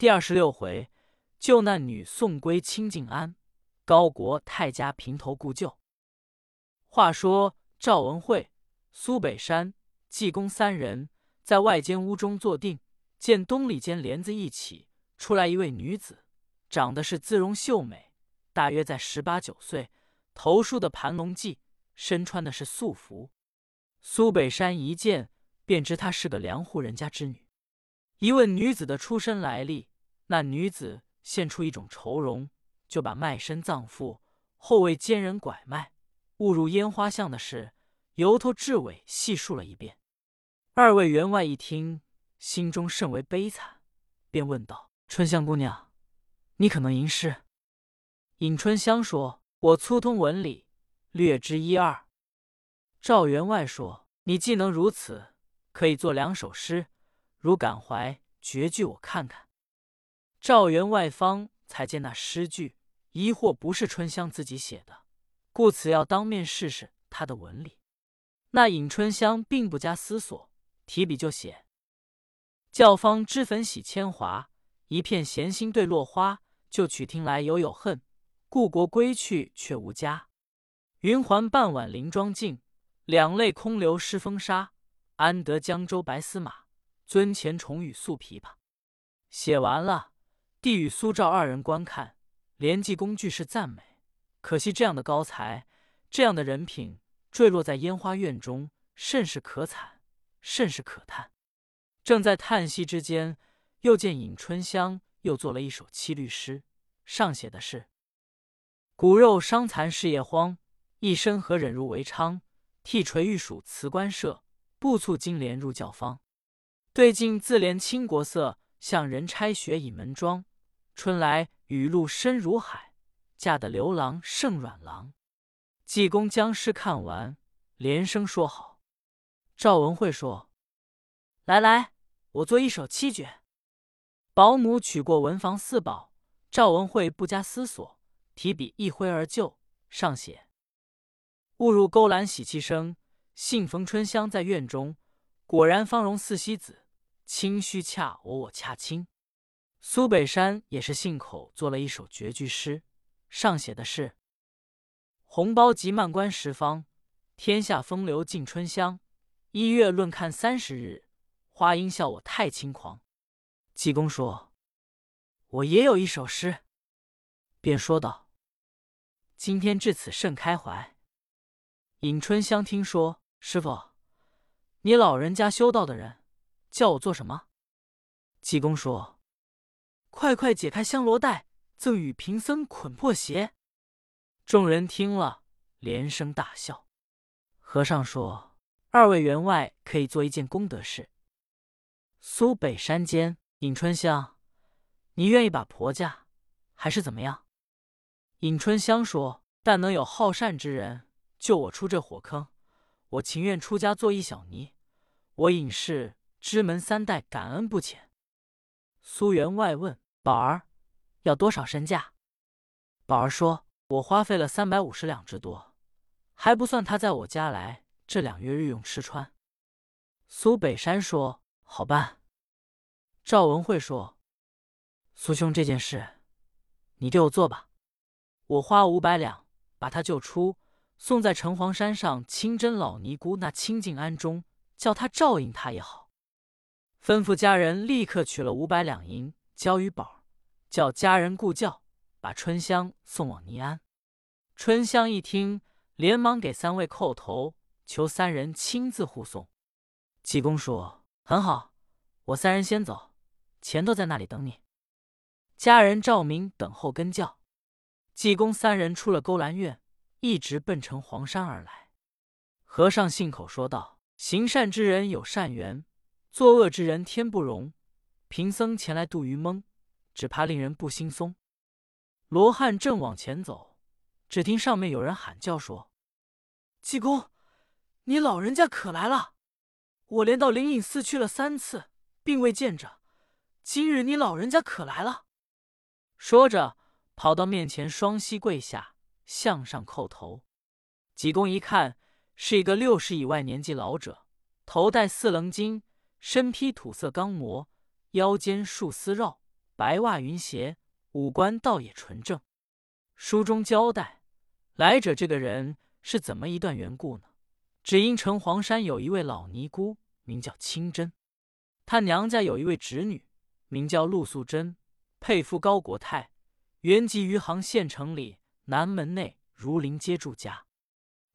第二十六回，救难女送归清静安，高国太家平头故旧。话说赵文慧、苏北山、济公三人在外间屋中坐定，见东里间帘子一起，出来一位女子，长得是姿容秀美，大约在十八九岁，头梳的盘龙髻，身穿的是素服。苏北山一见，便知她是个良户人家之女。一问女子的出身来历，那女子现出一种愁容，就把卖身葬父、后为奸人拐卖、误入烟花巷的事，由头至尾细述了一遍。二位员外一听，心中甚为悲惨，便问道：“春香姑娘，你可能吟诗？”尹春香说：“我粗通文理，略知一二。”赵员外说：“你既能如此，可以作两首诗。”如感怀绝句，我看看。赵员外方才见那诗句，疑惑不是春香自己写的，故此要当面试试他的文理。那尹春香并不加思索，提笔就写：“教坊脂粉洗铅华，一片闲心对落花。就曲听来犹有恨，故国归去却无家。云环半晚林庄静，两泪空流湿风沙。安得江州白丝马？”尊前重与素琵琶，写完了，递与苏赵二人观看，连记工具是赞美。可惜这样的高才，这样的人品，坠落在烟花院中，甚是可惨，甚是可叹。正在叹息之间，又见尹春香又做了一首七律诗，上写的是：“骨肉伤残事业荒，一生何忍入为娼？替垂玉署辞官社，不促金莲入教坊。”对镜自怜倾国色，向人差雪倚门妆。春来雨露深如海，嫁得刘郎胜软郎。济公将诗看完，连声说好。赵文慧说：“来来，我做一首七绝。”保姆取过文房四宝，赵文慧不加思索，提笔一挥而就，上写：“误入勾栏喜气生，幸逢春香在院中。果然芳容似西子。”清虚恰我我恰清，苏北山也是信口做了一首绝句诗，上写的是：“红包集漫观十方，天下风流尽春香。一月论看三十日，花因笑我太轻狂。”济公说：“我也有一首诗。”便说道：“今天至此甚开怀。”尹春香听说，师傅，你老人家修道的人。叫我做什么？济公说：“快快解开香罗带，赠与贫僧捆破鞋。”众人听了，连声大笑。和尚说：“二位员外可以做一件功德事。”苏北山间，尹春香，你愿意把婆家，还是怎么样？尹春香说：“但能有好善之人救我出这火坑，我情愿出家做一小尼。我尹氏。”知门三代感恩不浅。苏员外问宝儿要多少身价？宝儿说：“我花费了三百五十两之多，还不算他在我家来这两月日用吃穿。”苏北山说：“好办。”赵文慧说：“苏兄，这件事你对我做吧，我花五百两把他救出，送在城隍山上清真老尼姑那清净庵中，叫他照应他也好。”吩咐家人立刻取了五百两银，交与宝，叫家人顾教，把春香送往尼安。春香一听，连忙给三位叩头，求三人亲自护送。济公说：“很好，我三人先走，前头在那里等你。”家人照明等候跟轿。济公三人出了勾栏院，一直奔城隍山而来。和尚信口说道：“行善之人有善缘。”作恶之人天不容，贫僧前来渡愚蒙，只怕令人不心松。罗汉正往前走，只听上面有人喊叫说：“济公，你老人家可来了！我连到灵隐寺去了三次，并未见着。今日你老人家可来了。”说着，跑到面前，双膝跪下，向上叩头。济公一看，是一个六十以外年纪老者，头戴四棱巾。身披土色钢模，腰间束丝绕，白袜云鞋，五官倒也纯正。书中交代，来者这个人是怎么一段缘故呢？只因城隍山有一位老尼姑，名叫清真，她娘家有一位侄女，名叫陆素贞，配夫高国泰，原籍余杭县城里南门内儒林街住家。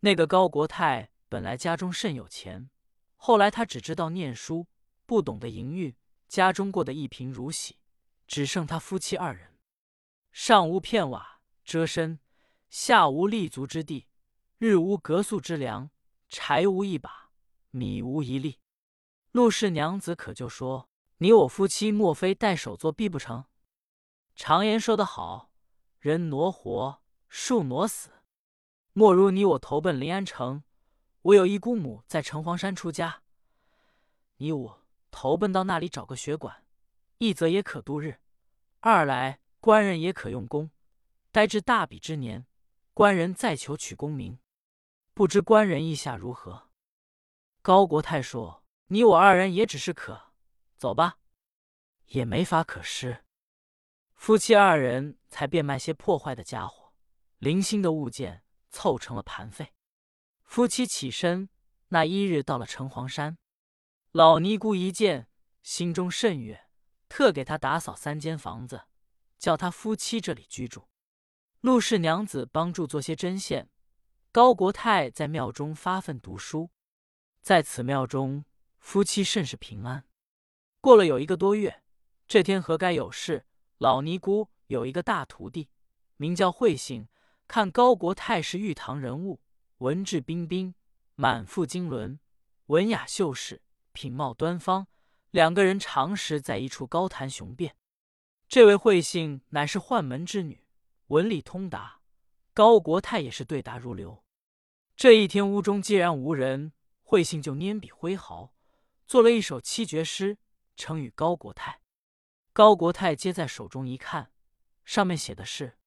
那个高国泰本来家中甚有钱，后来他只知道念书，不懂得营运，家中过得一贫如洗，只剩他夫妻二人，上无片瓦。遮身，下无立足之地，日无隔宿之粮，柴无一把，米无一粒。陆氏娘子可就说：“你我夫妻莫非戴手作弊不成？”常言说得好：“人挪活，树挪死。”莫如你我投奔临安城，我有一姑母在城隍山出家，你我投奔到那里找个学馆，一则也可度日，二来官人也可用功。待至大比之年，官人再求取功名，不知官人意下如何？高国泰说：“你我二人也只是可走吧，也没法可施。”夫妻二人才变卖些破坏的家伙、零星的物件，凑成了盘费。夫妻起身，那一日到了城隍山，老尼姑一见，心中甚悦，特给他打扫三间房子，叫他夫妻这里居住。陆氏娘子帮助做些针线，高国泰在庙中发奋读书，在此庙中，夫妻甚是平安。过了有一个多月，这天何该有事？老尼姑有一个大徒弟，名叫慧信，看高国泰是玉堂人物，文质彬彬，满腹经纶，文雅秀士，品貌端方，两个人常时在一处高谈雄辩。这位慧信乃是宦门之女。文理通达，高国泰也是对答如流。这一天屋中既然无人，慧信就拈笔挥毫，做了一首七绝诗，呈与高国泰。高国泰接在手中一看，上面写的是：“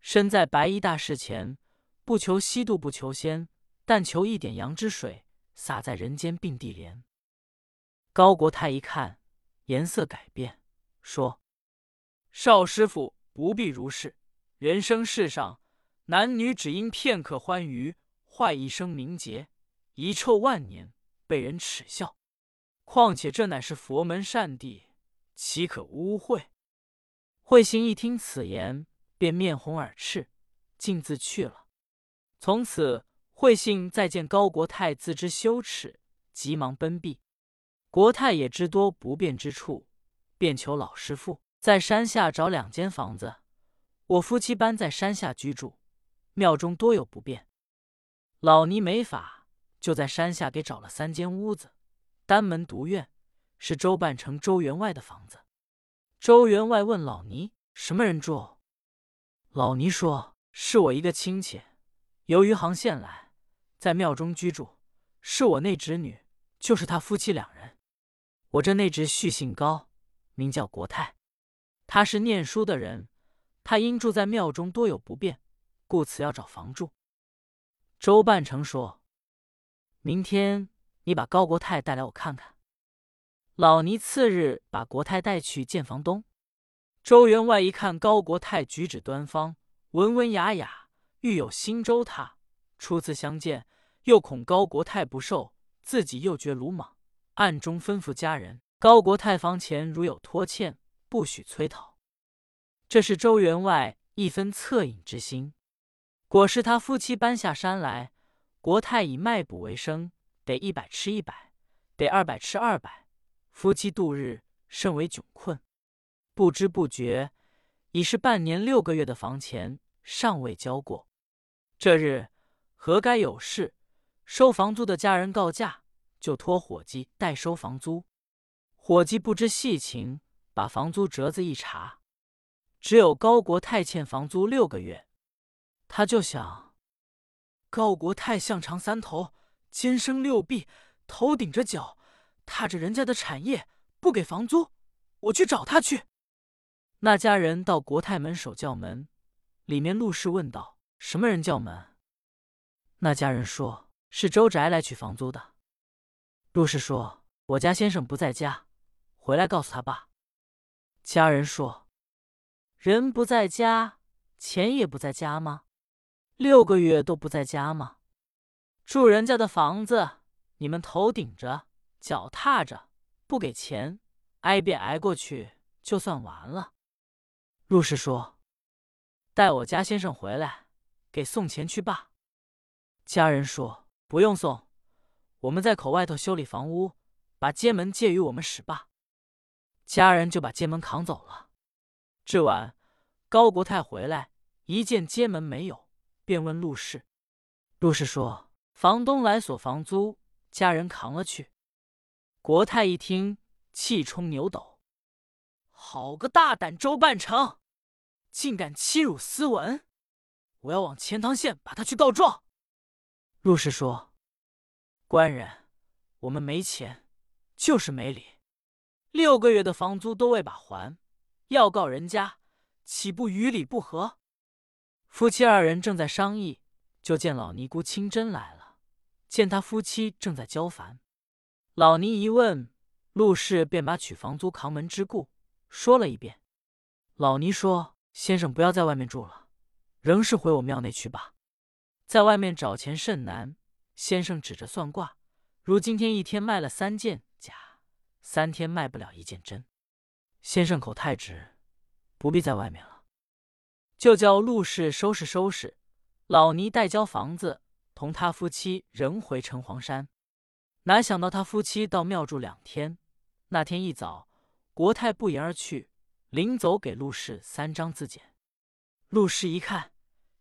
身在白衣大士前，不求西渡不求仙，但求一点阳之水，洒在人间并蒂莲。”高国泰一看，颜色改变，说：“少师傅。”不必如是。人生世上，男女只因片刻欢愉，坏一生名节，遗臭万年，被人耻笑。况且这乃是佛门善地，岂可污秽？慧心一听此言，便面红耳赤，径自去了。从此，慧信再见高国泰，自知羞耻，急忙奔避。国泰也知多不便之处，便求老师傅。在山下找两间房子，我夫妻搬在山下居住。庙中多有不便，老尼没法，就在山下给找了三间屋子，单门独院，是周半城周员外的房子。周员外问老尼：“什么人住？”老尼说：“是我一个亲戚，由余杭县来，在庙中居住。是我那侄女，就是他夫妻两人。我这内侄续姓高，名叫国泰。”他是念书的人，他因住在庙中多有不便，故此要找房住。周半成说：“明天你把高国泰带来，我看看。”老尼次日把国泰带去见房东。周员外一看高国泰举止端方，文文雅雅，欲有新周他。初次相见，又恐高国泰不受，自己又觉鲁莽，暗中吩咐家人：高国泰房前如有拖欠。不许催讨，这是周员外一分恻隐之心。果是他夫妻搬下山来，国泰以卖卜为生，得一百吃一百，得二百吃二百，夫妻度日甚为窘困。不知不觉已是半年六个月的房钱尚未交过。这日何该有事，收房租的家人告假，就托伙计代收房租。伙计不知细情。把房租折子一查，只有高国泰欠房租六个月。他就想，高国泰像长三头，肩生六臂，头顶着脚，踏着人家的产业，不给房租。我去找他去。那家人到国泰门首叫门，里面陆氏问道：“什么人叫门？”那家人说：“是周宅来取房租的。”陆氏说：“我家先生不在家，回来告诉他爸。”家人说：“人不在家，钱也不在家吗？六个月都不在家吗？住人家的房子，你们头顶着，脚踏着，不给钱，挨便挨过去，就算完了。”陆氏说：“带我家先生回来，给送钱去罢。”家人说：“不用送，我们在口外头修理房屋，把街门借与我们使罢。”家人就把街门扛走了。至晚，高国泰回来，一见街门没有，便问陆氏。陆氏说：“房东来索房租，家人扛了去。”国泰一听，气冲牛斗：“好个大胆周半城，竟敢欺辱斯文！我要往钱塘县把他去告状。”陆氏说：“官人，我们没钱，就是没理。”六个月的房租都未把还，要告人家，岂不与理不合？夫妻二人正在商议，就见老尼姑清真来了。见他夫妻正在交烦，老尼一问，陆氏便把取房租、扛门之故说了一遍。老尼说：“先生不要在外面住了，仍是回我庙内去吧。在外面找钱甚难。先生指着算卦，如今天一天卖了三件假。”三天卖不了一件真，先生口太直，不必在外面了，就叫陆氏收拾收拾。老尼代交房子，同他夫妻仍回城隍山。哪想到他夫妻到庙住两天，那天一早，国泰不言而去，临走给陆氏三张字简。陆氏一看，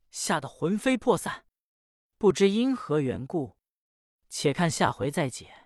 吓得魂飞魄散，不知因何缘故。且看下回再解。